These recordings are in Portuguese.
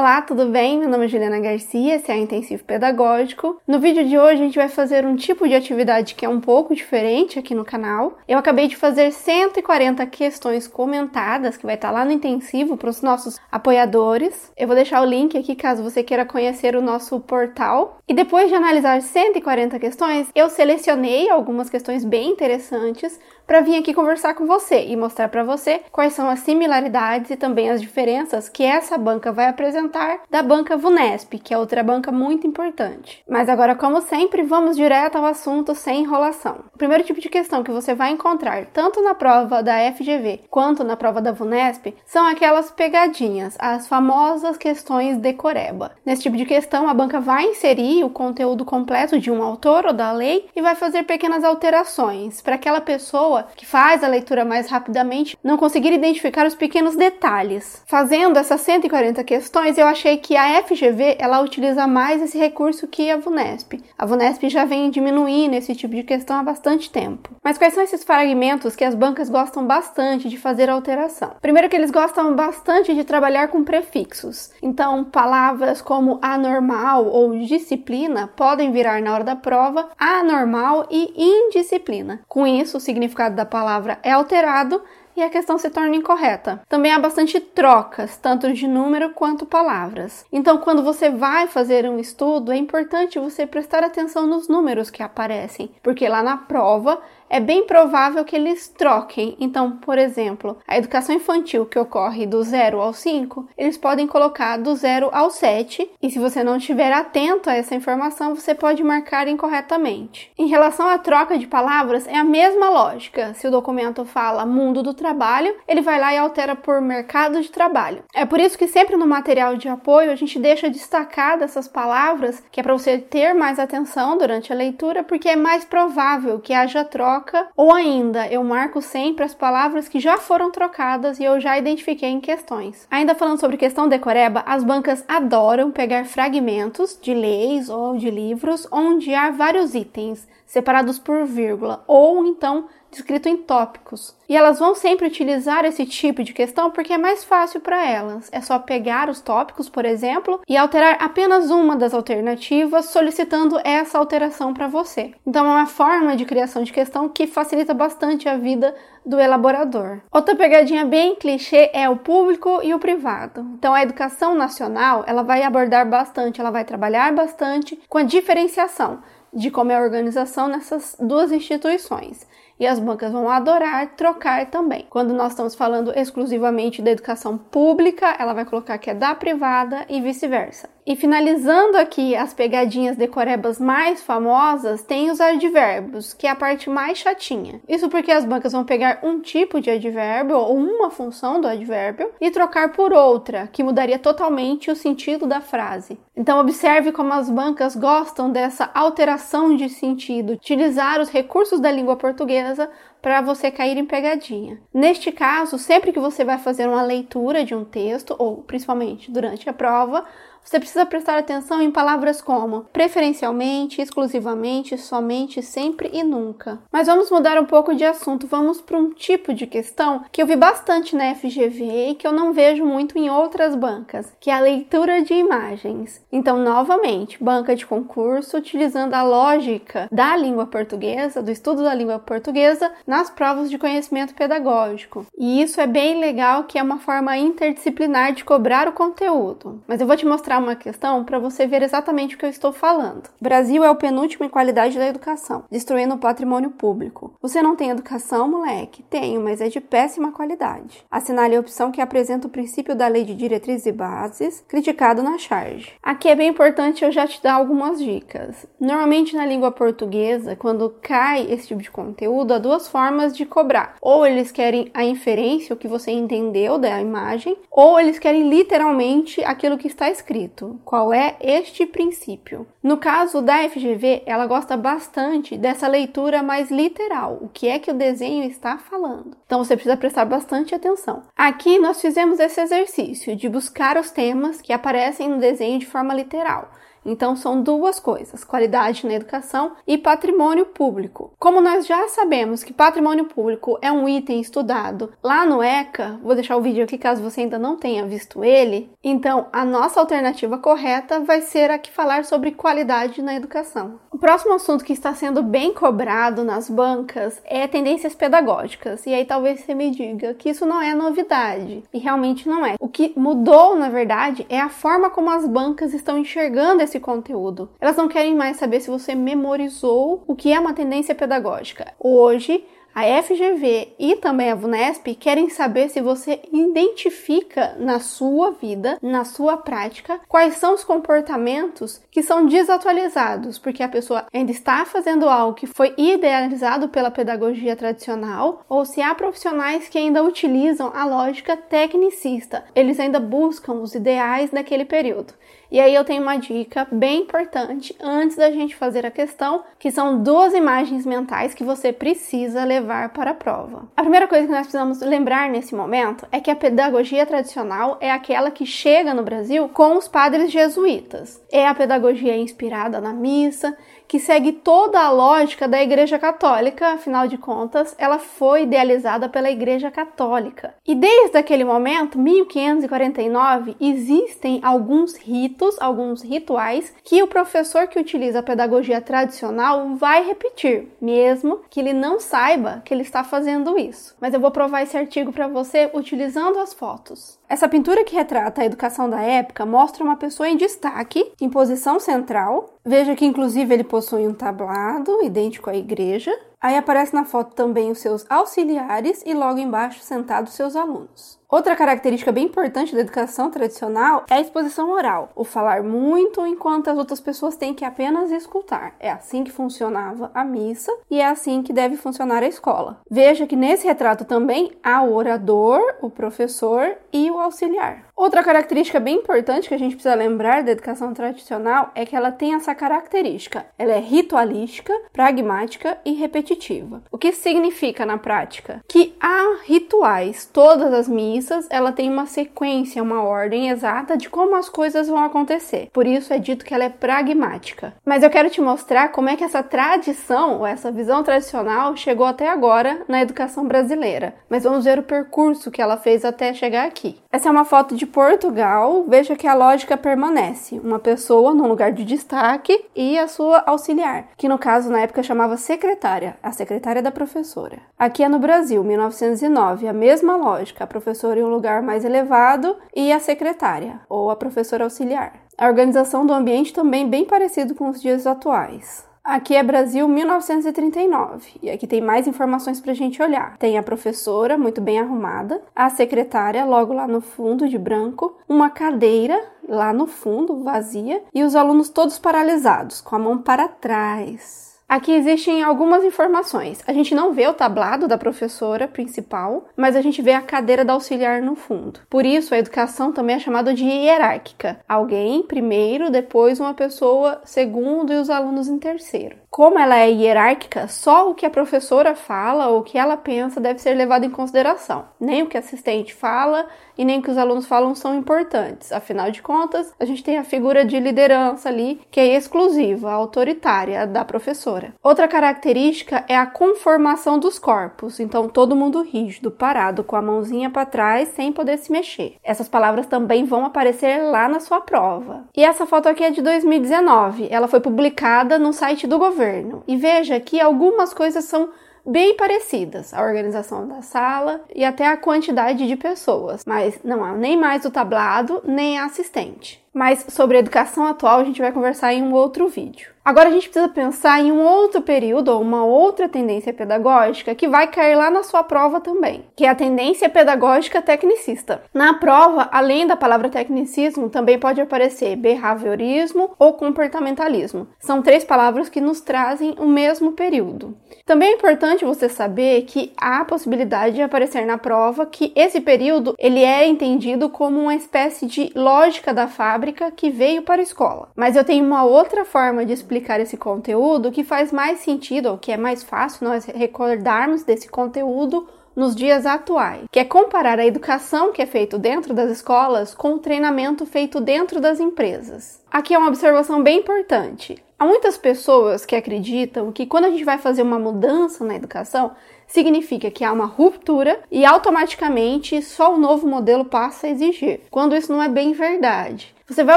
Olá, tudo bem? Meu nome é Juliana Garcia, esse é o Intensivo Pedagógico. No vídeo de hoje a gente vai fazer um tipo de atividade que é um pouco diferente aqui no canal. Eu acabei de fazer 140 questões comentadas, que vai estar lá no intensivo para os nossos apoiadores. Eu vou deixar o link aqui caso você queira conhecer o nosso portal. E depois de analisar 140 questões, eu selecionei algumas questões bem interessantes para vir aqui conversar com você e mostrar para você quais são as similaridades e também as diferenças que essa banca vai apresentar da banca VUNESP, que é outra banca muito importante. Mas agora, como sempre, vamos direto ao assunto sem enrolação. O primeiro tipo de questão que você vai encontrar tanto na prova da FGV quanto na prova da VUNESP são aquelas pegadinhas, as famosas questões decoreba. Nesse tipo de questão, a banca vai inserir o conteúdo completo de um autor ou da lei e vai fazer pequenas alterações para aquela pessoa pessoa que faz a leitura mais rapidamente não conseguir identificar os pequenos detalhes. Fazendo essas 140 questões, eu achei que a FGV ela utiliza mais esse recurso que a VUNESP. A VUNESP já vem diminuindo esse tipo de questão há bastante tempo. Mas quais são esses fragmentos que as bancas gostam bastante de fazer alteração? Primeiro que eles gostam bastante de trabalhar com prefixos. Então, palavras como anormal ou disciplina podem virar na hora da prova anormal e indisciplina. Com isso, o significado da palavra é alterado e a questão se torna incorreta. Também há bastante trocas, tanto de número quanto palavras. Então, quando você vai fazer um estudo, é importante você prestar atenção nos números que aparecem, porque lá na prova é bem provável que eles troquem. Então, por exemplo, a educação infantil que ocorre do 0 ao 5, eles podem colocar do 0 ao 7, e se você não estiver atento a essa informação, você pode marcar incorretamente. Em relação à troca de palavras, é a mesma lógica. Se o documento fala mundo do trabalho, ele vai lá e altera por mercado de trabalho. É por isso que sempre no material de apoio a gente deixa destacado essas palavras, que é para você ter mais atenção durante a leitura, porque é mais provável que haja troca troca, ou ainda eu marco sempre as palavras que já foram trocadas e eu já identifiquei em questões. Ainda falando sobre questão decoreba, as bancas adoram pegar fragmentos de leis ou de livros onde há vários itens separados por vírgula ou então descrito em tópicos. E elas vão sempre utilizar esse tipo de questão porque é mais fácil para elas. É só pegar os tópicos, por exemplo, e alterar apenas uma das alternativas, solicitando essa alteração para você. Então é uma forma de criação de questão que facilita bastante a vida do elaborador. Outra pegadinha bem clichê é o público e o privado. Então a educação nacional, ela vai abordar bastante, ela vai trabalhar bastante com a diferenciação de como é a organização nessas duas instituições e as bancas vão adorar trocar também. Quando nós estamos falando exclusivamente da educação pública, ela vai colocar que é da privada e vice-versa. E finalizando aqui as pegadinhas decorebas mais famosas, tem os advérbios, que é a parte mais chatinha. Isso porque as bancas vão pegar um tipo de advérbio ou uma função do advérbio e trocar por outra, que mudaria totalmente o sentido da frase. Então observe como as bancas gostam dessa alteração de sentido, utilizar os recursos da língua portuguesa para você cair em pegadinha. Neste caso, sempre que você vai fazer uma leitura de um texto, ou principalmente durante a prova, você precisa prestar atenção em palavras como preferencialmente, exclusivamente, somente, sempre e nunca. Mas vamos mudar um pouco de assunto, vamos para um tipo de questão que eu vi bastante na FGV e que eu não vejo muito em outras bancas, que é a leitura de imagens. Então, novamente, banca de concurso utilizando a lógica da língua portuguesa, do estudo da língua portuguesa, nas provas de conhecimento pedagógico. E isso é bem legal, que é uma forma interdisciplinar de cobrar o conteúdo. Mas eu vou te mostrar mostrar uma questão para você ver exatamente o que eu estou falando. Brasil é o penúltimo em qualidade da educação, destruindo o patrimônio público. Você não tem educação, moleque? Tenho, mas é de péssima qualidade. Assinale a opção que apresenta o princípio da lei de diretrizes e bases, criticado na charge. Aqui é bem importante eu já te dar algumas dicas. Normalmente na língua portuguesa, quando cai esse tipo de conteúdo, há duas formas de cobrar. Ou eles querem a inferência, o que você entendeu da imagem, ou eles querem literalmente aquilo que está escrito escrito qual é este princípio. No caso da FGV, ela gosta bastante dessa leitura mais literal, o que é que o desenho está falando. Então você precisa prestar bastante atenção. Aqui nós fizemos esse exercício de buscar os temas que aparecem no desenho de forma literal. Então são duas coisas: qualidade na educação e patrimônio público. Como nós já sabemos que patrimônio público é um item estudado lá no ECA, vou deixar o vídeo aqui caso você ainda não tenha visto ele. Então, a nossa alternativa correta vai ser a que falar sobre qualidade na educação. O próximo assunto que está sendo bem cobrado nas bancas é tendências pedagógicas. E aí talvez você me diga que isso não é novidade, e realmente não é. O que mudou, na verdade, é a forma como as bancas estão enxergando esse conteúdo. Elas não querem mais saber se você memorizou o que é uma tendência pedagógica. Hoje, a FGV e também a VUNESP querem saber se você identifica na sua vida, na sua prática, quais são os comportamentos que são desatualizados, porque a pessoa ainda está fazendo algo que foi idealizado pela pedagogia tradicional, ou se há profissionais que ainda utilizam a lógica tecnicista, eles ainda buscam os ideais daquele período. E aí eu tenho uma dica bem importante antes da gente fazer a questão, que são duas imagens mentais que você precisa levar para a prova. A primeira coisa que nós precisamos lembrar nesse momento é que a pedagogia tradicional é aquela que chega no Brasil com os padres jesuítas. É a pedagogia inspirada na missa, que segue toda a lógica da Igreja Católica, afinal de contas, ela foi idealizada pela Igreja Católica. E desde aquele momento, 1549, existem alguns ritos, alguns rituais que o professor que utiliza a pedagogia tradicional vai repetir, mesmo que ele não saiba que ele está fazendo isso. Mas eu vou provar esse artigo para você utilizando as fotos. Essa pintura que retrata a educação da época mostra uma pessoa em destaque, em posição central. Veja que inclusive ele possui um tablado idêntico à igreja. Aí aparece na foto também os seus auxiliares e logo embaixo sentados seus alunos. Outra característica bem importante da educação tradicional é a exposição oral, o falar muito enquanto as outras pessoas têm que apenas escutar. É assim que funcionava a missa e é assim que deve funcionar a escola. Veja que nesse retrato também há o orador, o professor e o auxiliar. Outra característica bem importante que a gente precisa lembrar da educação tradicional é que ela tem essa característica. Ela é ritualística, pragmática e repetitiva. O que significa na prática? Que há rituais, todas as missas, ela tem uma sequência, uma ordem exata de como as coisas vão acontecer. Por isso é dito que ela é pragmática. Mas eu quero te mostrar como é que essa tradição, ou essa visão tradicional, chegou até agora na educação brasileira. Mas vamos ver o percurso que ela fez até chegar aqui. Essa é uma foto de Portugal, veja que a lógica permanece. Uma pessoa no lugar de destaque e a sua auxiliar, que no caso na época chamava secretária, a secretária da professora. Aqui é no Brasil, 1909, a mesma lógica, a professora em um lugar mais elevado e a secretária, ou a professora auxiliar. A organização do ambiente também bem parecido com os dias atuais. Aqui é Brasil 1939 e aqui tem mais informações para a gente olhar. Tem a professora muito bem arrumada, a secretária logo lá no fundo de branco, uma cadeira lá no fundo vazia e os alunos todos paralisados, com a mão para trás. Aqui existem algumas informações. A gente não vê o tablado da professora principal, mas a gente vê a cadeira da auxiliar no fundo. Por isso, a educação também é chamada de hierárquica. Alguém primeiro, depois uma pessoa segundo e os alunos em terceiro. Como ela é hierárquica, só o que a professora fala ou o que ela pensa deve ser levado em consideração. Nem o que a assistente fala e nem o que os alunos falam são importantes. Afinal de contas, a gente tem a figura de liderança ali que é exclusiva, autoritária da professora. Outra característica é a conformação dos corpos. Então, todo mundo rígido, parado, com a mãozinha para trás, sem poder se mexer. Essas palavras também vão aparecer lá na sua prova. E essa foto aqui é de 2019. Ela foi publicada no site do governo governo. E veja que algumas coisas são bem parecidas, a organização da sala e até a quantidade de pessoas, mas não há nem mais o tablado, nem a assistente. Mas sobre educação atual a gente vai conversar em um outro vídeo. Agora a gente precisa pensar em um outro período ou uma outra tendência pedagógica que vai cair lá na sua prova também, que é a tendência pedagógica tecnicista. Na prova, além da palavra tecnicismo, também pode aparecer behaviorismo ou comportamentalismo. São três palavras que nos trazem o mesmo período. Também é importante você saber que há a possibilidade de aparecer na prova que esse período ele é entendido como uma espécie de lógica da fábrica que veio para a escola. Mas eu tenho uma outra forma de explicar esse conteúdo que faz mais sentido, ou que é mais fácil nós recordarmos desse conteúdo nos dias atuais, que é comparar a educação que é feita dentro das escolas com o treinamento feito dentro das empresas. Aqui é uma observação bem importante. Há muitas pessoas que acreditam que quando a gente vai fazer uma mudança na educação, significa que há uma ruptura e automaticamente só o novo modelo passa a exigir, quando isso não é bem verdade. Você vai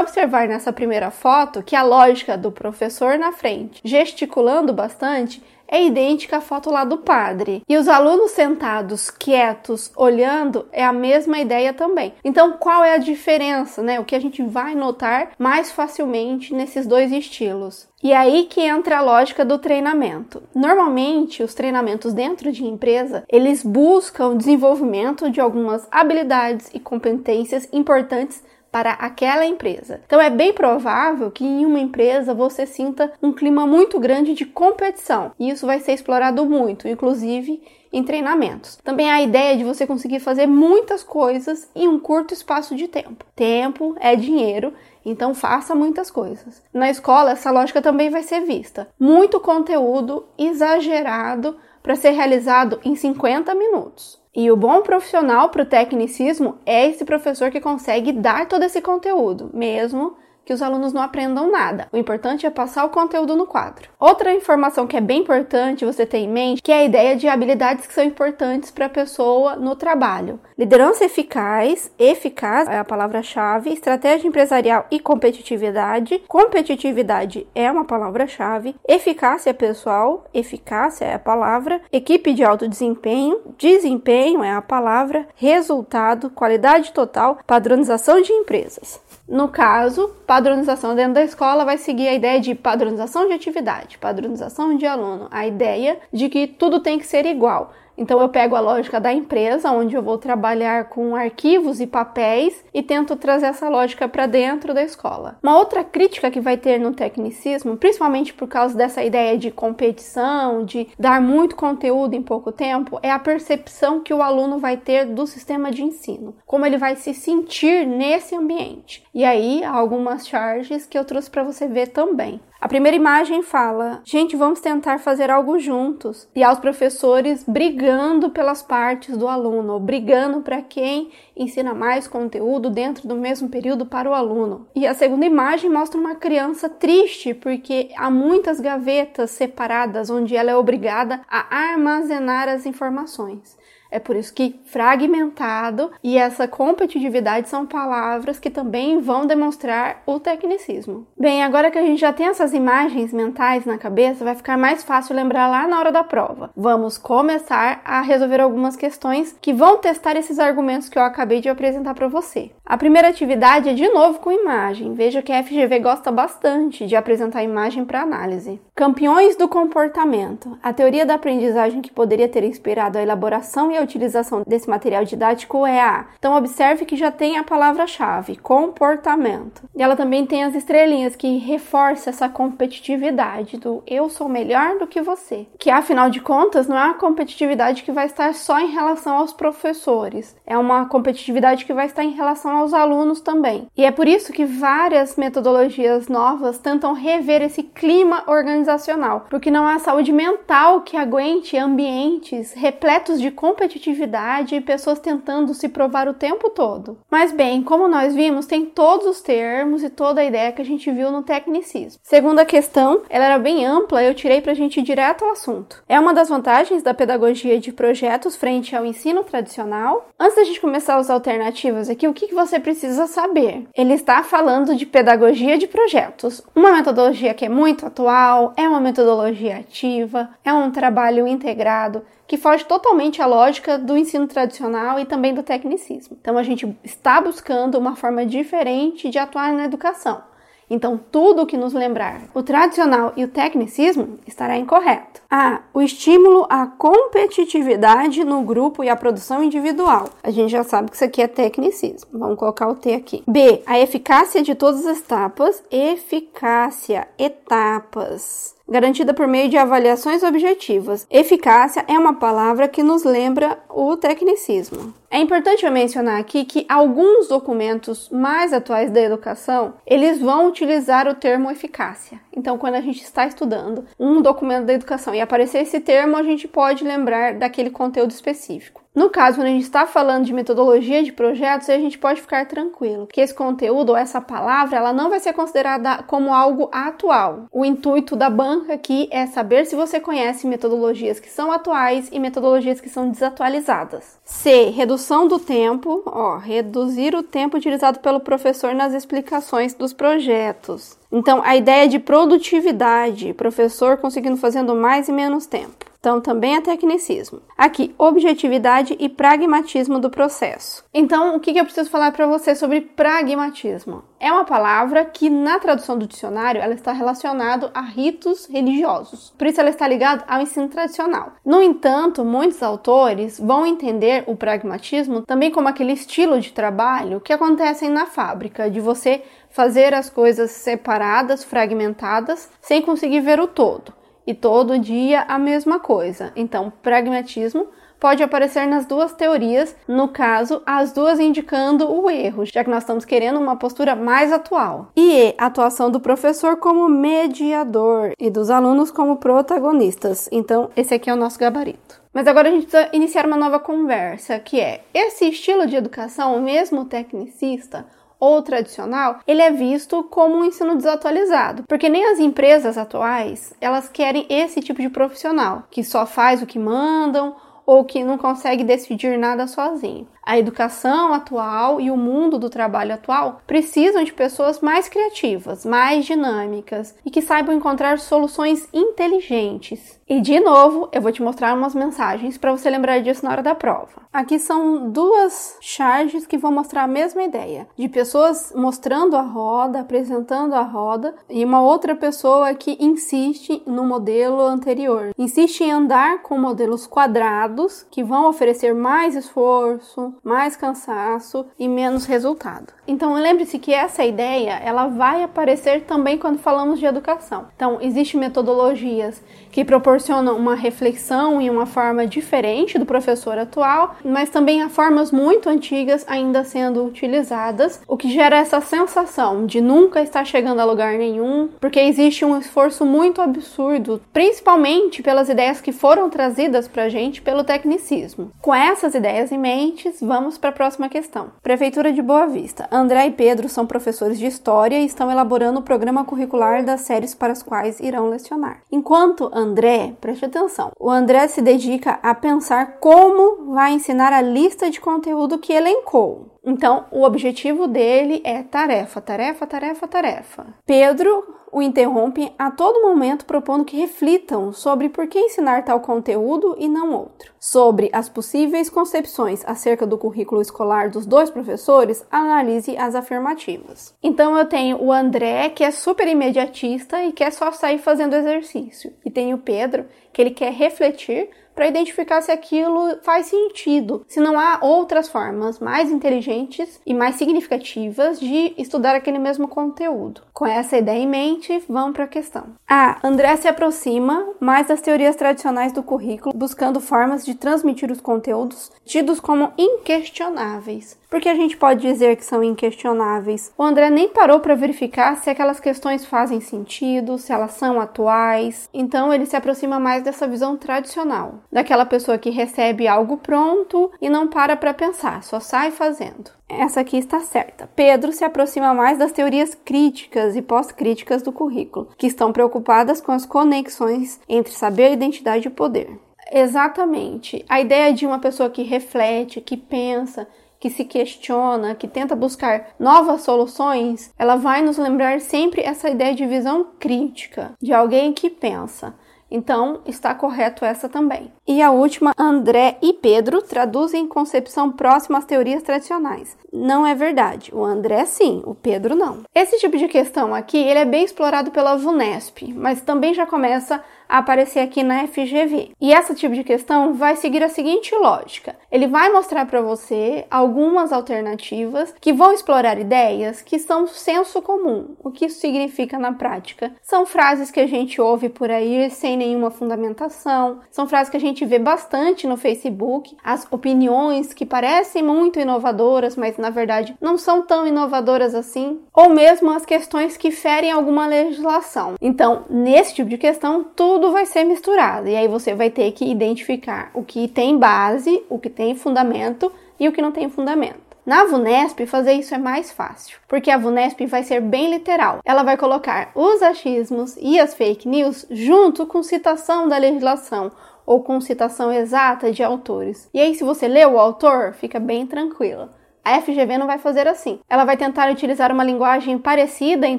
observar nessa primeira foto que a lógica do professor na frente, gesticulando bastante, é idêntica à foto lá do padre. E os alunos sentados, quietos, olhando, é a mesma ideia também. Então, qual é a diferença, né? O que a gente vai notar mais facilmente nesses dois estilos? E é aí que entra a lógica do treinamento. Normalmente, os treinamentos dentro de empresa, eles buscam o desenvolvimento de algumas habilidades e competências importantes para aquela empresa. Então é bem provável que em uma empresa você sinta um clima muito grande de competição, e isso vai ser explorado muito, inclusive em treinamentos. Também a ideia de você conseguir fazer muitas coisas em um curto espaço de tempo. Tempo é dinheiro então faça muitas coisas. Na escola, essa lógica também vai ser vista. Muito conteúdo exagerado para ser realizado em 50 minutos. E o bom profissional para o tecnicismo é esse professor que consegue dar todo esse conteúdo, mesmo que os alunos não aprendam nada. O importante é passar o conteúdo no quadro. Outra informação que é bem importante você ter em mente, que é a ideia de habilidades que são importantes para a pessoa no trabalho. Liderança eficaz, eficaz é a palavra-chave, estratégia empresarial e competitividade. Competitividade é uma palavra-chave, eficácia pessoal, eficácia é a palavra, equipe de alto desempenho, desempenho é a palavra, resultado, qualidade total, padronização de empresas. No caso, padronização dentro da escola vai seguir a ideia de padronização de atividade, padronização de aluno, a ideia de que tudo tem que ser igual. Então eu pego a lógica da empresa, onde eu vou trabalhar com arquivos e papéis e tento trazer essa lógica para dentro da escola. Uma outra crítica que vai ter no tecnicismo, principalmente por causa dessa ideia de competição, de dar muito conteúdo em pouco tempo, é a percepção que o aluno vai ter do sistema de ensino, como ele vai se sentir nesse ambiente. E aí, algumas charges que eu trouxe para você ver também. A primeira imagem fala: gente, vamos tentar fazer algo juntos. E aos professores brigando pelas partes do aluno, brigando para quem ensina mais conteúdo dentro do mesmo período para o aluno. E a segunda imagem mostra uma criança triste porque há muitas gavetas separadas onde ela é obrigada a armazenar as informações. É por isso que fragmentado e essa competitividade são palavras que também vão demonstrar o tecnicismo. Bem, agora que a gente já tem essas imagens mentais na cabeça, vai ficar mais fácil lembrar lá na hora da prova. Vamos começar a resolver algumas questões que vão testar esses argumentos que eu acabei de apresentar para você. A primeira atividade é de novo com imagem. Veja que a FGV gosta bastante de apresentar imagem para análise. Campeões do comportamento. A teoria da aprendizagem que poderia ter inspirado a elaboração e a utilização desse material didático é a. Então observe que já tem a palavra-chave, comportamento. E ela também tem as estrelinhas que reforça essa competitividade do eu sou melhor do que você. Que afinal de contas não é uma competitividade que vai estar só em relação aos professores, é uma competitividade que vai estar em relação aos alunos também. E é por isso que várias metodologias novas tentam rever esse clima organizacional, porque não há saúde mental que aguente ambientes repletos de competitividade competitividade e pessoas tentando se provar o tempo todo. Mas bem, como nós vimos, tem todos os termos e toda a ideia que a gente viu no tecnicismo. Segunda questão, ela era bem ampla, eu tirei para a gente ir direto ao assunto. É uma das vantagens da pedagogia de projetos frente ao ensino tradicional. Antes da gente começar as alternativas aqui, o que, que você precisa saber? Ele está falando de pedagogia de projetos, uma metodologia que é muito atual, é uma metodologia ativa, é um trabalho integrado que foge totalmente à lógica do ensino tradicional e também do tecnicismo. Então a gente está buscando uma forma diferente de atuar na educação. Então, tudo que nos lembrar o tradicional e o tecnicismo estará incorreto. A. O estímulo à competitividade no grupo e à produção individual. A gente já sabe que isso aqui é tecnicismo. Vamos colocar o T aqui. B. A eficácia de todas as etapas. Eficácia, etapas garantida por meio de avaliações objetivas. Eficácia é uma palavra que nos lembra o tecnicismo. É importante eu mencionar aqui que alguns documentos mais atuais da educação, eles vão utilizar o termo eficácia. Então, quando a gente está estudando um documento da educação e aparecer esse termo, a gente pode lembrar daquele conteúdo específico. No caso, quando a gente está falando de metodologia de projetos, a gente pode ficar tranquilo que esse conteúdo ou essa palavra ela não vai ser considerada como algo atual. O intuito da banca aqui é saber se você conhece metodologias que são atuais e metodologias que são desatualizadas. C. Redução do tempo. Ó, reduzir o tempo utilizado pelo professor nas explicações dos projetos. Então, a ideia de produtividade, professor conseguindo fazendo mais e menos tempo. Então, também é tecnicismo. Aqui, objetividade e pragmatismo do processo. Então, o que eu preciso falar para você sobre pragmatismo? É uma palavra que, na tradução do dicionário, ela está relacionada a ritos religiosos. Por isso, ela está ligada ao ensino tradicional. No entanto, muitos autores vão entender o pragmatismo também como aquele estilo de trabalho que acontecem na fábrica, de você fazer as coisas separadas, fragmentadas, sem conseguir ver o todo e todo dia a mesma coisa. Então, pragmatismo pode aparecer nas duas teorias, no caso, as duas indicando o erro, já que nós estamos querendo uma postura mais atual. E atuação do professor como mediador e dos alunos como protagonistas. Então, esse aqui é o nosso gabarito. Mas agora a gente precisa iniciar uma nova conversa, que é esse estilo de educação, mesmo tecnicista, ou tradicional, ele é visto como um ensino desatualizado, porque nem as empresas atuais, elas querem esse tipo de profissional, que só faz o que mandam ou que não consegue decidir nada sozinho. A educação atual e o mundo do trabalho atual precisam de pessoas mais criativas, mais dinâmicas e que saibam encontrar soluções inteligentes. E de novo, eu vou te mostrar umas mensagens para você lembrar disso na hora da prova. Aqui são duas charges que vão mostrar a mesma ideia, de pessoas mostrando a roda, apresentando a roda, e uma outra pessoa que insiste no modelo anterior. Insiste em andar com modelos quadrados que vão oferecer mais esforço, mais cansaço e menos resultado. Então lembre-se que essa ideia ela vai aparecer também quando falamos de educação. Então existem metodologias que proporcionam uma reflexão e uma forma diferente do professor atual, mas também há formas muito antigas ainda sendo utilizadas, o que gera essa sensação de nunca estar chegando a lugar nenhum, porque existe um esforço muito absurdo, principalmente pelas ideias que foram trazidas para a gente pelo tecnicismo. Com essas ideias em mente, vamos para a próxima questão. Prefeitura de Boa Vista. André e Pedro são professores de História e estão elaborando o programa curricular das séries para as quais irão lecionar. Enquanto André, preste atenção, o André se dedica a pensar como vai ensinar a lista de conteúdo que elencou. Então, o objetivo dele é tarefa, tarefa, tarefa, tarefa. Pedro o interrompe a todo momento propondo que reflitam sobre por que ensinar tal conteúdo e não outro. Sobre as possíveis concepções acerca do currículo escolar dos dois professores, analise as afirmativas. Então eu tenho o André, que é super imediatista e quer só sair fazendo exercício, e tenho o Pedro, que ele quer refletir para identificar se aquilo faz sentido, se não há outras formas mais inteligentes e mais significativas de estudar aquele mesmo conteúdo. Com essa ideia em mente, vamos para a questão. A. André se aproxima mais das teorias tradicionais do currículo, buscando formas de transmitir os conteúdos tidos como inquestionáveis. Porque a gente pode dizer que são inquestionáveis. O André nem parou para verificar se aquelas questões fazem sentido, se elas são atuais. Então ele se aproxima mais dessa visão tradicional, daquela pessoa que recebe algo pronto e não para para pensar, só sai fazendo. Essa aqui está certa. Pedro se aproxima mais das teorias críticas e pós-críticas do currículo, que estão preocupadas com as conexões entre saber, identidade e poder. Exatamente. A ideia de uma pessoa que reflete, que pensa, que se questiona, que tenta buscar novas soluções, ela vai nos lembrar sempre essa ideia de visão crítica, de alguém que pensa. Então, está correto essa também. E a última, André e Pedro traduzem concepção próxima às teorias tradicionais. Não é verdade. O André sim, o Pedro não. Esse tipo de questão aqui, ele é bem explorado pela VUNESP, mas também já começa a aparecer aqui na FGV. E esse tipo de questão vai seguir a seguinte lógica: ele vai mostrar para você algumas alternativas que vão explorar ideias que são senso comum. O que isso significa na prática? São frases que a gente ouve por aí sem nenhuma fundamentação, são frases que a gente gente vê bastante no Facebook, as opiniões que parecem muito inovadoras, mas na verdade não são tão inovadoras assim, ou mesmo as questões que ferem alguma legislação. Então, nesse tipo de questão, tudo vai ser misturado e aí você vai ter que identificar o que tem base, o que tem fundamento e o que não tem fundamento. Na VUNESP, fazer isso é mais fácil, porque a VUNESP vai ser bem literal. Ela vai colocar os achismos e as fake news junto com citação da legislação ou com citação exata de autores. E aí, se você lê o autor, fica bem tranquila. A FGV não vai fazer assim. Ela vai tentar utilizar uma linguagem parecida em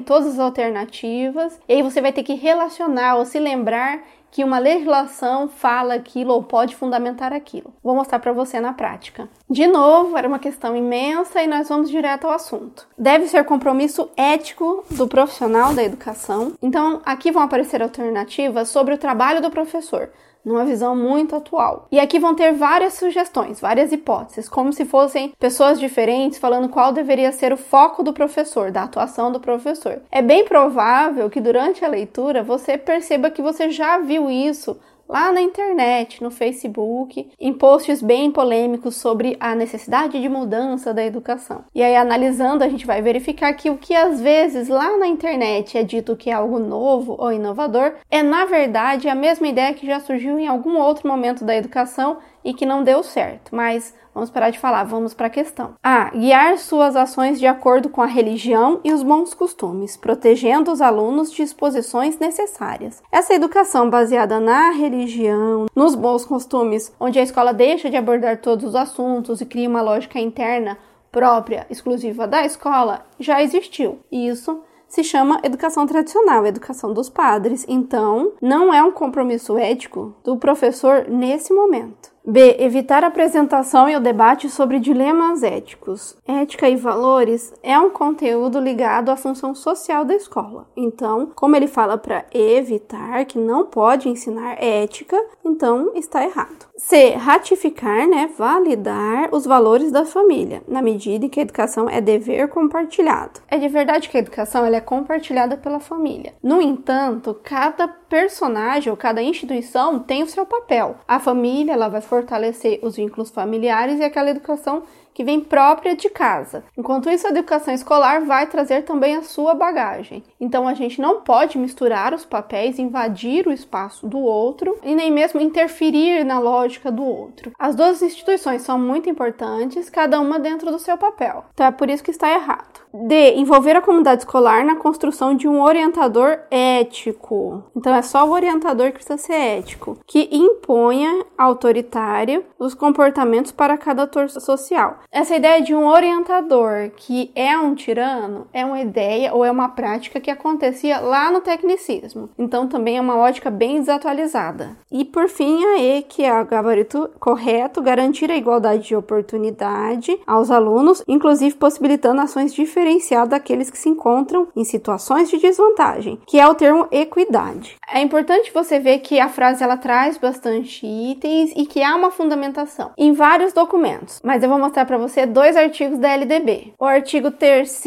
todas as alternativas, e aí você vai ter que relacionar ou se lembrar que uma legislação fala aquilo ou pode fundamentar aquilo. Vou mostrar para você na prática. De novo, era uma questão imensa e nós vamos direto ao assunto. Deve ser compromisso ético do profissional da educação. Então, aqui vão aparecer alternativas sobre o trabalho do professor numa visão muito atual. E aqui vão ter várias sugestões, várias hipóteses, como se fossem pessoas diferentes falando qual deveria ser o foco do professor, da atuação do professor. É bem provável que durante a leitura você perceba que você já viu isso lá na internet, no Facebook, em posts bem polêmicos sobre a necessidade de mudança da educação. E aí, analisando, a gente vai verificar que o que às vezes lá na internet é dito que é algo novo ou inovador, é na verdade a mesma ideia que já surgiu em algum outro momento da educação e que não deu certo. Mas Vamos parar de falar, vamos para a questão. A. Guiar suas ações de acordo com a religião e os bons costumes, protegendo os alunos de exposições necessárias. Essa educação baseada na religião, nos bons costumes, onde a escola deixa de abordar todos os assuntos e cria uma lógica interna própria, exclusiva da escola, já existiu. Isso se chama educação tradicional, educação dos padres. Então, não é um compromisso ético do professor nesse momento. B. Evitar a apresentação e o debate sobre dilemas éticos. Ética e valores é um conteúdo ligado à função social da escola. Então, como ele fala para evitar que não pode ensinar ética, então está errado. C. Ratificar, né, validar os valores da família, na medida em que a educação é dever compartilhado. É de verdade que a educação ela é compartilhada pela família. No entanto, cada personagem ou cada instituição tem o seu papel. A família ela vai fortalecer os vínculos familiares e aquela educação que vem própria de casa. Enquanto isso, a educação escolar vai trazer também a sua bagagem. Então a gente não pode misturar os papéis, invadir o espaço do outro e nem mesmo interferir na lógica do outro. As duas instituições são muito importantes, cada uma dentro do seu papel. Então é por isso que está errado. D. Envolver a comunidade escolar na construção de um orientador ético. Então é só o orientador que precisa ser ético, que imponha autoritário os comportamentos para cada ator social. Essa ideia de um orientador que é um tirano é uma ideia ou é uma prática que acontecia lá no tecnicismo. Então também é uma ótica bem desatualizada. E por fim, a E, que é o gabarito correto, garantir a igualdade de oportunidade aos alunos, inclusive possibilitando ações diferenciadas daqueles que se encontram em situações de desvantagem, que é o termo equidade. É importante você ver que a frase ela traz bastante itens e que há uma fundamentação em vários documentos, mas eu vou mostrar para para você dois artigos da LDB. O artigo 3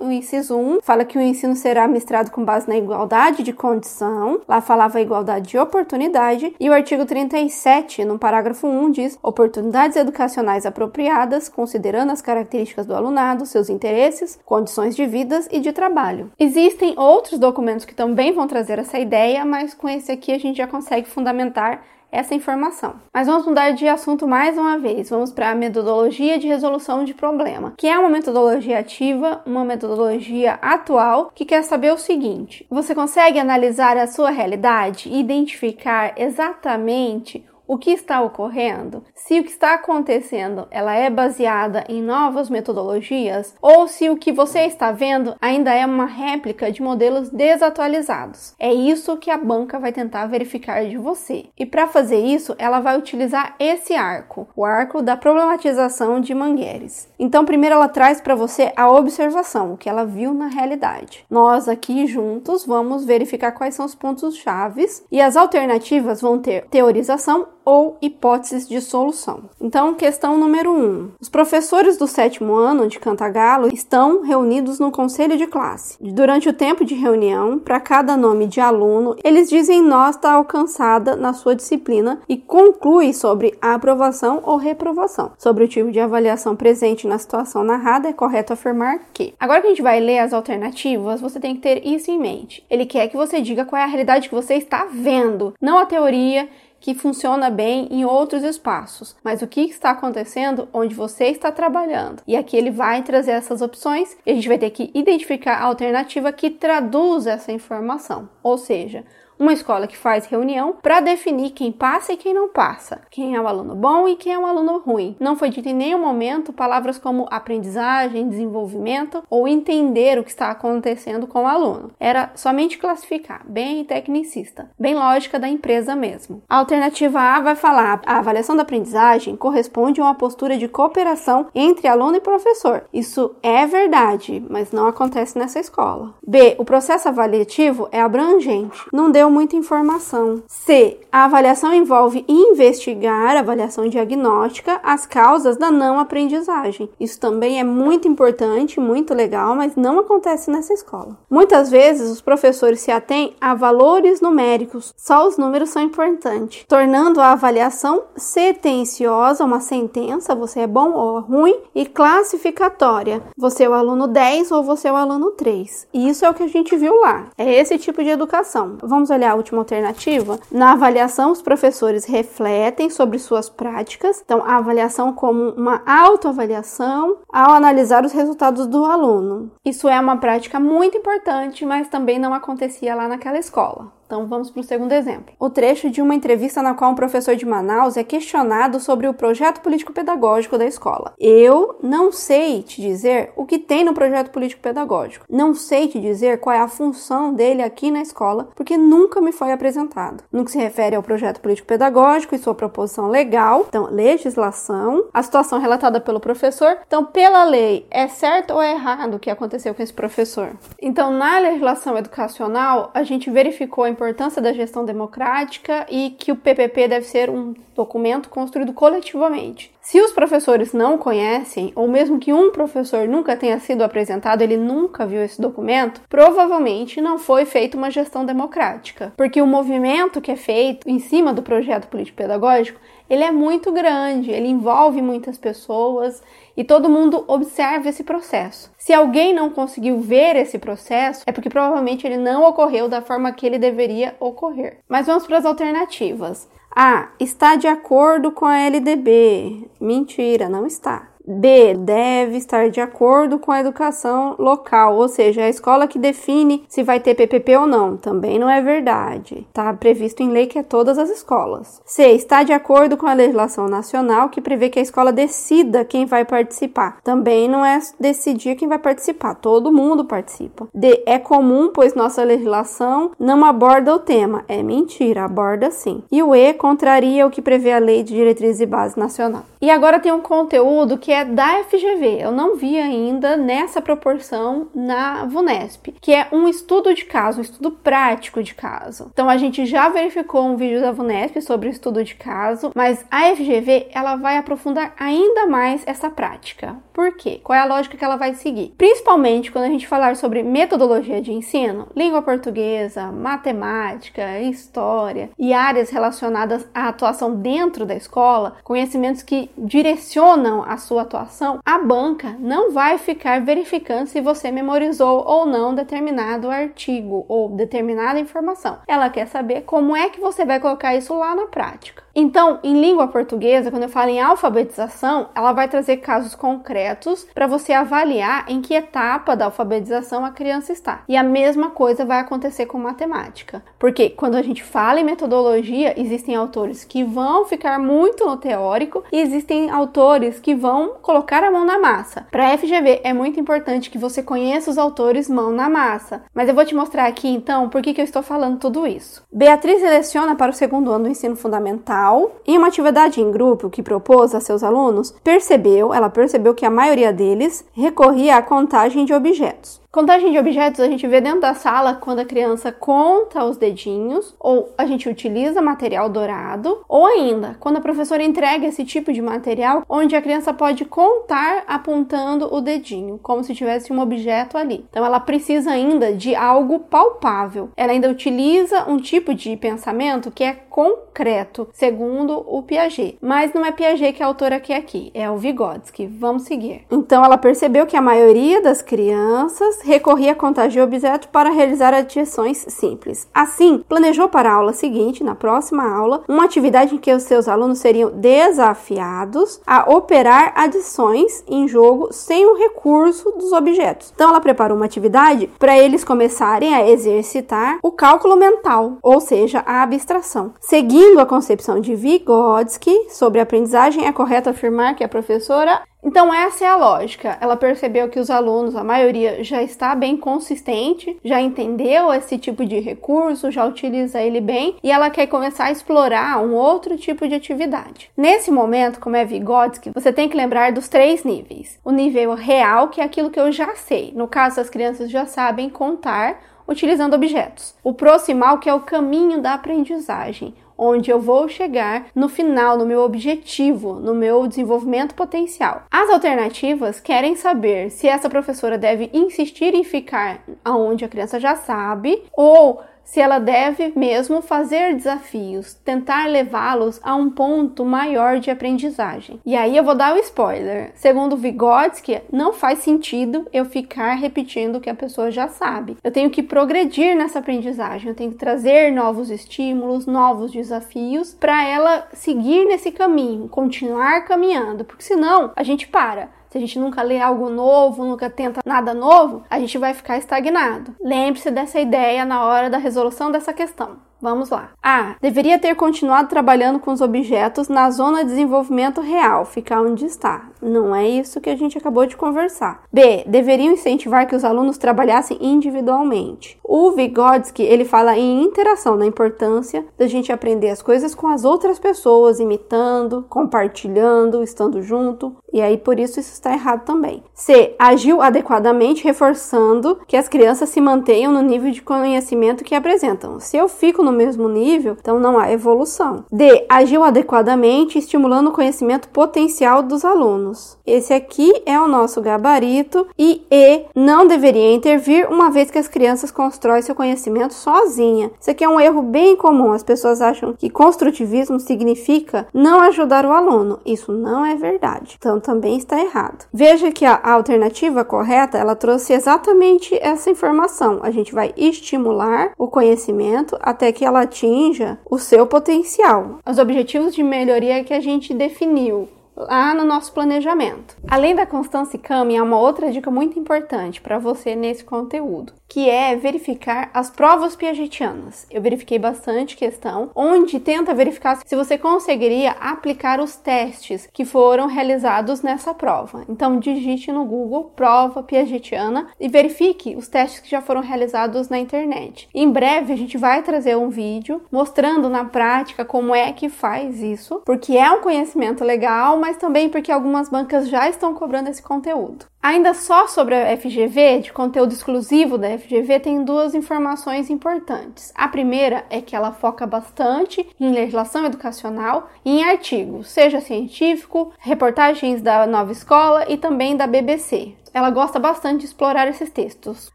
o inciso 1, fala que o ensino será ministrado com base na igualdade de condição. Lá falava igualdade de oportunidade. E o artigo 37, no parágrafo 1, diz oportunidades educacionais apropriadas, considerando as características do alunado, seus interesses, condições de vida e de trabalho. Existem outros documentos que também vão trazer essa ideia, mas com esse aqui a gente já consegue fundamentar essa informação. Mas vamos mudar de assunto mais uma vez. Vamos para a metodologia de resolução de problema, que é uma metodologia ativa, uma metodologia atual que quer saber o seguinte: você consegue analisar a sua realidade e identificar exatamente o que está ocorrendo, se o que está acontecendo ela é baseada em novas metodologias ou se o que você está vendo ainda é uma réplica de modelos desatualizados. É isso que a banca vai tentar verificar de você. E para fazer isso, ela vai utilizar esse arco, o arco da problematização de Mangueres. Então, primeiro ela traz para você a observação, o que ela viu na realidade. Nós aqui juntos vamos verificar quais são os pontos chaves e as alternativas vão ter teorização ou hipóteses de solução. Então, questão número 1. Um. Os professores do sétimo ano de Cantagalo estão reunidos no conselho de classe. Durante o tempo de reunião, para cada nome de aluno, eles dizem nota alcançada na sua disciplina e conclui sobre a aprovação ou reprovação. Sobre o tipo de avaliação presente na situação narrada, é correto afirmar que. Agora que a gente vai ler as alternativas, você tem que ter isso em mente. Ele quer que você diga qual é a realidade que você está vendo, não a teoria que funciona bem em outros espaços, mas o que está acontecendo onde você está trabalhando. E aqui ele vai trazer essas opções e a gente vai ter que identificar a alternativa que traduz essa informação. Ou seja, uma escola que faz reunião para definir quem passa e quem não passa, quem é o aluno bom e quem é o aluno ruim. Não foi dito em nenhum momento palavras como aprendizagem, desenvolvimento ou entender o que está acontecendo com o aluno. Era somente classificar, bem tecnicista, bem lógica da empresa mesmo. A alternativa A vai falar: a avaliação da aprendizagem corresponde a uma postura de cooperação entre aluno e professor. Isso é verdade, mas não acontece nessa escola. B, o processo avaliativo é abrangente. Não deu muita informação. C. A avaliação envolve investigar, avaliação diagnóstica, as causas da não aprendizagem. Isso também é muito importante, muito legal, mas não acontece nessa escola. Muitas vezes os professores se atêm a valores numéricos, só os números são importantes, tornando a avaliação sentenciosa, uma sentença, você é bom ou ruim, e classificatória, você é o aluno 10 ou você é o aluno 3. E isso é o que a gente viu lá. É esse tipo de educação. Vamos olhar a última alternativa, na avaliação os professores refletem sobre suas práticas, então a avaliação como uma autoavaliação ao analisar os resultados do aluno. Isso é uma prática muito importante, mas também não acontecia lá naquela escola. Então vamos para o segundo exemplo. O trecho de uma entrevista na qual um professor de Manaus é questionado sobre o projeto político-pedagógico da escola. Eu não sei te dizer o que tem no projeto político-pedagógico. Não sei te dizer qual é a função dele aqui na escola, porque nunca me foi apresentado. No que se refere ao projeto político-pedagógico e sua proposição legal, então legislação, a situação relatada pelo professor. Então, pela lei, é certo ou é errado o que aconteceu com esse professor? Então, na legislação educacional, a gente verificou a importância da gestão democrática e que o PPP deve ser um documento construído coletivamente. Se os professores não conhecem, ou mesmo que um professor nunca tenha sido apresentado, ele nunca viu esse documento, provavelmente não foi feita uma gestão democrática, porque o movimento que é feito em cima do projeto político-pedagógico ele é muito grande, ele envolve muitas pessoas e todo mundo observa esse processo. Se alguém não conseguiu ver esse processo, é porque provavelmente ele não ocorreu da forma que ele deveria ocorrer. Mas vamos para as alternativas. A. Está de acordo com a LDB. Mentira, não está. B. Deve estar de acordo com a educação local, ou seja, a escola que define se vai ter PPP ou não. Também não é verdade. Está previsto em lei que é todas as escolas. C. Está de acordo com a legislação nacional que prevê que a escola decida quem vai participar. Também não é decidir quem vai participar. Todo mundo participa. D. É comum, pois nossa legislação não aborda o tema. É mentira, aborda sim. E o E contraria o que prevê a Lei de Diretrizes e Base Nacional. E agora tem um conteúdo que é da FGV. Eu não vi ainda nessa proporção na VUNESP, que é um estudo de caso, um estudo prático de caso. Então a gente já verificou um vídeo da VUNESP sobre estudo de caso, mas a FGV ela vai aprofundar ainda mais essa prática. Por quê? Qual é a lógica que ela vai seguir? Principalmente quando a gente falar sobre metodologia de ensino, língua portuguesa, matemática, história e áreas relacionadas à atuação dentro da escola, conhecimentos que direcionam a sua atuação, a banca não vai ficar verificando se você memorizou ou não determinado artigo ou determinada informação. Ela quer saber como é que você vai colocar isso lá na prática. Então, em língua portuguesa, quando eu falo em alfabetização, ela vai trazer casos concretos para você avaliar em que etapa da alfabetização a criança está. E a mesma coisa vai acontecer com matemática, porque quando a gente fala em metodologia, existem autores que vão ficar muito no teórico e existem autores que vão colocar a mão na massa. Para FGV é muito importante que você conheça os autores mão na massa. Mas eu vou te mostrar aqui então por que, que eu estou falando tudo isso. Beatriz seleciona para o segundo ano do ensino fundamental em uma atividade em grupo que propôs a seus alunos, percebeu, ela percebeu que a maioria deles recorria à contagem de objetos. Contagem de objetos a gente vê dentro da sala quando a criança conta os dedinhos, ou a gente utiliza material dourado, ou ainda quando a professora entrega esse tipo de material onde a criança pode contar apontando o dedinho, como se tivesse um objeto ali. Então ela precisa ainda de algo palpável. Ela ainda utiliza um tipo de pensamento que é concreto, segundo o Piaget. Mas não é Piaget que é a autora quer aqui, é o Vygotsky. Vamos seguir. Então ela percebeu que a maioria das crianças recorria a contagem de objetos para realizar adições simples. Assim, planejou para a aula seguinte, na próxima aula, uma atividade em que os seus alunos seriam desafiados a operar adições em jogo sem o recurso dos objetos. Então ela preparou uma atividade para eles começarem a exercitar o cálculo mental, ou seja, a abstração. Seguindo a concepção de Vygotsky sobre aprendizagem, é correto afirmar que a professora então, essa é a lógica. Ela percebeu que os alunos, a maioria, já está bem consistente, já entendeu esse tipo de recurso, já utiliza ele bem e ela quer começar a explorar um outro tipo de atividade. Nesse momento, como é Vygotsky, você tem que lembrar dos três níveis: o nível real, que é aquilo que eu já sei. No caso, as crianças já sabem contar utilizando objetos. O proximal, que é o caminho da aprendizagem onde eu vou chegar no final, no meu objetivo, no meu desenvolvimento potencial. As alternativas querem saber se essa professora deve insistir em ficar aonde a criança já sabe ou se ela deve mesmo fazer desafios, tentar levá-los a um ponto maior de aprendizagem. E aí eu vou dar o um spoiler. Segundo Vygotsky, não faz sentido eu ficar repetindo o que a pessoa já sabe. Eu tenho que progredir nessa aprendizagem, eu tenho que trazer novos estímulos, novos desafios para ela seguir nesse caminho, continuar caminhando, porque senão a gente para se a gente nunca lê algo novo, nunca tenta nada novo, a gente vai ficar estagnado. Lembre-se dessa ideia na hora da resolução dessa questão. Vamos lá. A. Deveria ter continuado trabalhando com os objetos na zona de desenvolvimento real, ficar onde está. Não é isso que a gente acabou de conversar. B. Deveriam incentivar que os alunos trabalhassem individualmente. O Vygotsky, ele fala em interação, na importância da gente aprender as coisas com as outras pessoas, imitando, compartilhando, estando junto. E aí, por isso, isso está errado também. C. Agiu adequadamente, reforçando que as crianças se mantenham no nível de conhecimento que apresentam. Se eu fico no no mesmo nível, então não há evolução. D. Agiu adequadamente, estimulando o conhecimento potencial dos alunos. Esse aqui é o nosso gabarito. E E. Não deveria intervir, uma vez que as crianças constroem seu conhecimento sozinha. Isso aqui é um erro bem comum. As pessoas acham que construtivismo significa não ajudar o aluno. Isso não é verdade. Então também está errado. Veja que a alternativa correta, ela trouxe exatamente essa informação. A gente vai estimular o conhecimento até que que ela atinja o seu potencial. Os objetivos de melhoria que a gente definiu lá no nosso planejamento. Além da constância e caminho, há uma outra dica muito importante para você nesse conteúdo, que é verificar as provas piagetianas. Eu verifiquei bastante questão, onde tenta verificar se você conseguiria aplicar os testes que foram realizados nessa prova. Então, digite no Google prova piagetiana e verifique os testes que já foram realizados na internet. Em breve, a gente vai trazer um vídeo mostrando na prática como é que faz isso, porque é um conhecimento legal, mas também porque algumas bancas já estão cobrando esse conteúdo. Ainda só sobre a FGV, de conteúdo exclusivo da FGV, tem duas informações importantes. A primeira é que ela foca bastante em legislação educacional e em artigos, seja científico, reportagens da Nova Escola e também da BBC. Ela gosta bastante de explorar esses textos,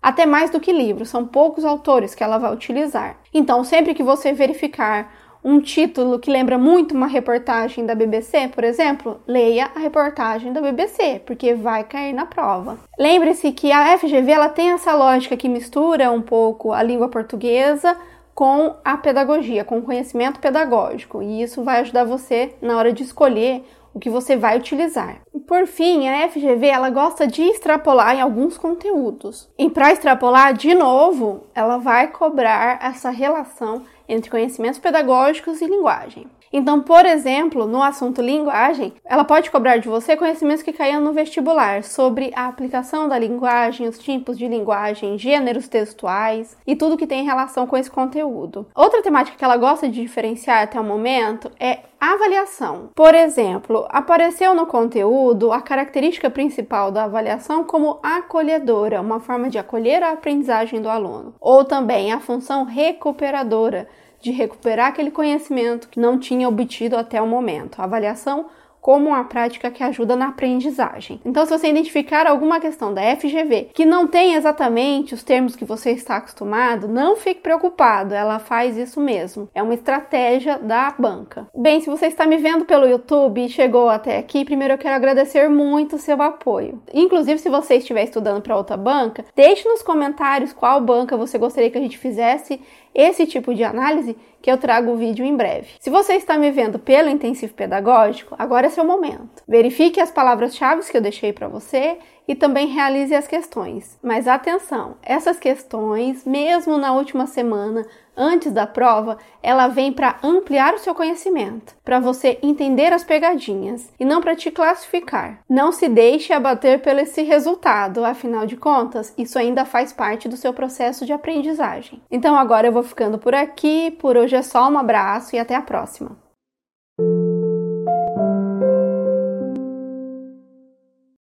até mais do que livros, são poucos autores que ela vai utilizar. Então, sempre que você verificar um título que lembra muito uma reportagem da BBC, por exemplo, leia a reportagem da BBC, porque vai cair na prova. Lembre-se que a FGV ela tem essa lógica que mistura um pouco a língua portuguesa com a pedagogia, com o conhecimento pedagógico, e isso vai ajudar você na hora de escolher o que você vai utilizar. Por fim, a FGV ela gosta de extrapolar em alguns conteúdos. E para extrapolar, de novo, ela vai cobrar essa relação entre conhecimentos pedagógicos e linguagem. Então, por exemplo, no assunto linguagem, ela pode cobrar de você conhecimentos que caíam no vestibular sobre a aplicação da linguagem, os tipos de linguagem, gêneros textuais e tudo que tem relação com esse conteúdo. Outra temática que ela gosta de diferenciar até o momento é avaliação. Por exemplo, apareceu no conteúdo a característica principal da avaliação como acolhedora, uma forma de acolher a aprendizagem do aluno, ou também a função recuperadora, de recuperar aquele conhecimento que não tinha obtido até o momento. A avaliação como uma prática que ajuda na aprendizagem. Então, se você identificar alguma questão da FGV que não tem exatamente os termos que você está acostumado, não fique preocupado, ela faz isso mesmo. É uma estratégia da banca. Bem, se você está me vendo pelo YouTube e chegou até aqui, primeiro eu quero agradecer muito o seu apoio. Inclusive, se você estiver estudando para outra banca, deixe nos comentários qual banca você gostaria que a gente fizesse esse tipo de análise que eu trago o vídeo em breve. Se você está me vendo pelo intensivo pedagógico, agora é seu momento. Verifique as palavras-chave que eu deixei para você e também realize as questões. Mas atenção, essas questões, mesmo na última semana, antes da prova, ela vem para ampliar o seu conhecimento, para você entender as pegadinhas e não para te classificar. Não se deixe abater pelo esse resultado, afinal de contas, isso ainda faz parte do seu processo de aprendizagem. Então agora eu vou ficando por aqui, por hoje é só um abraço e até a próxima.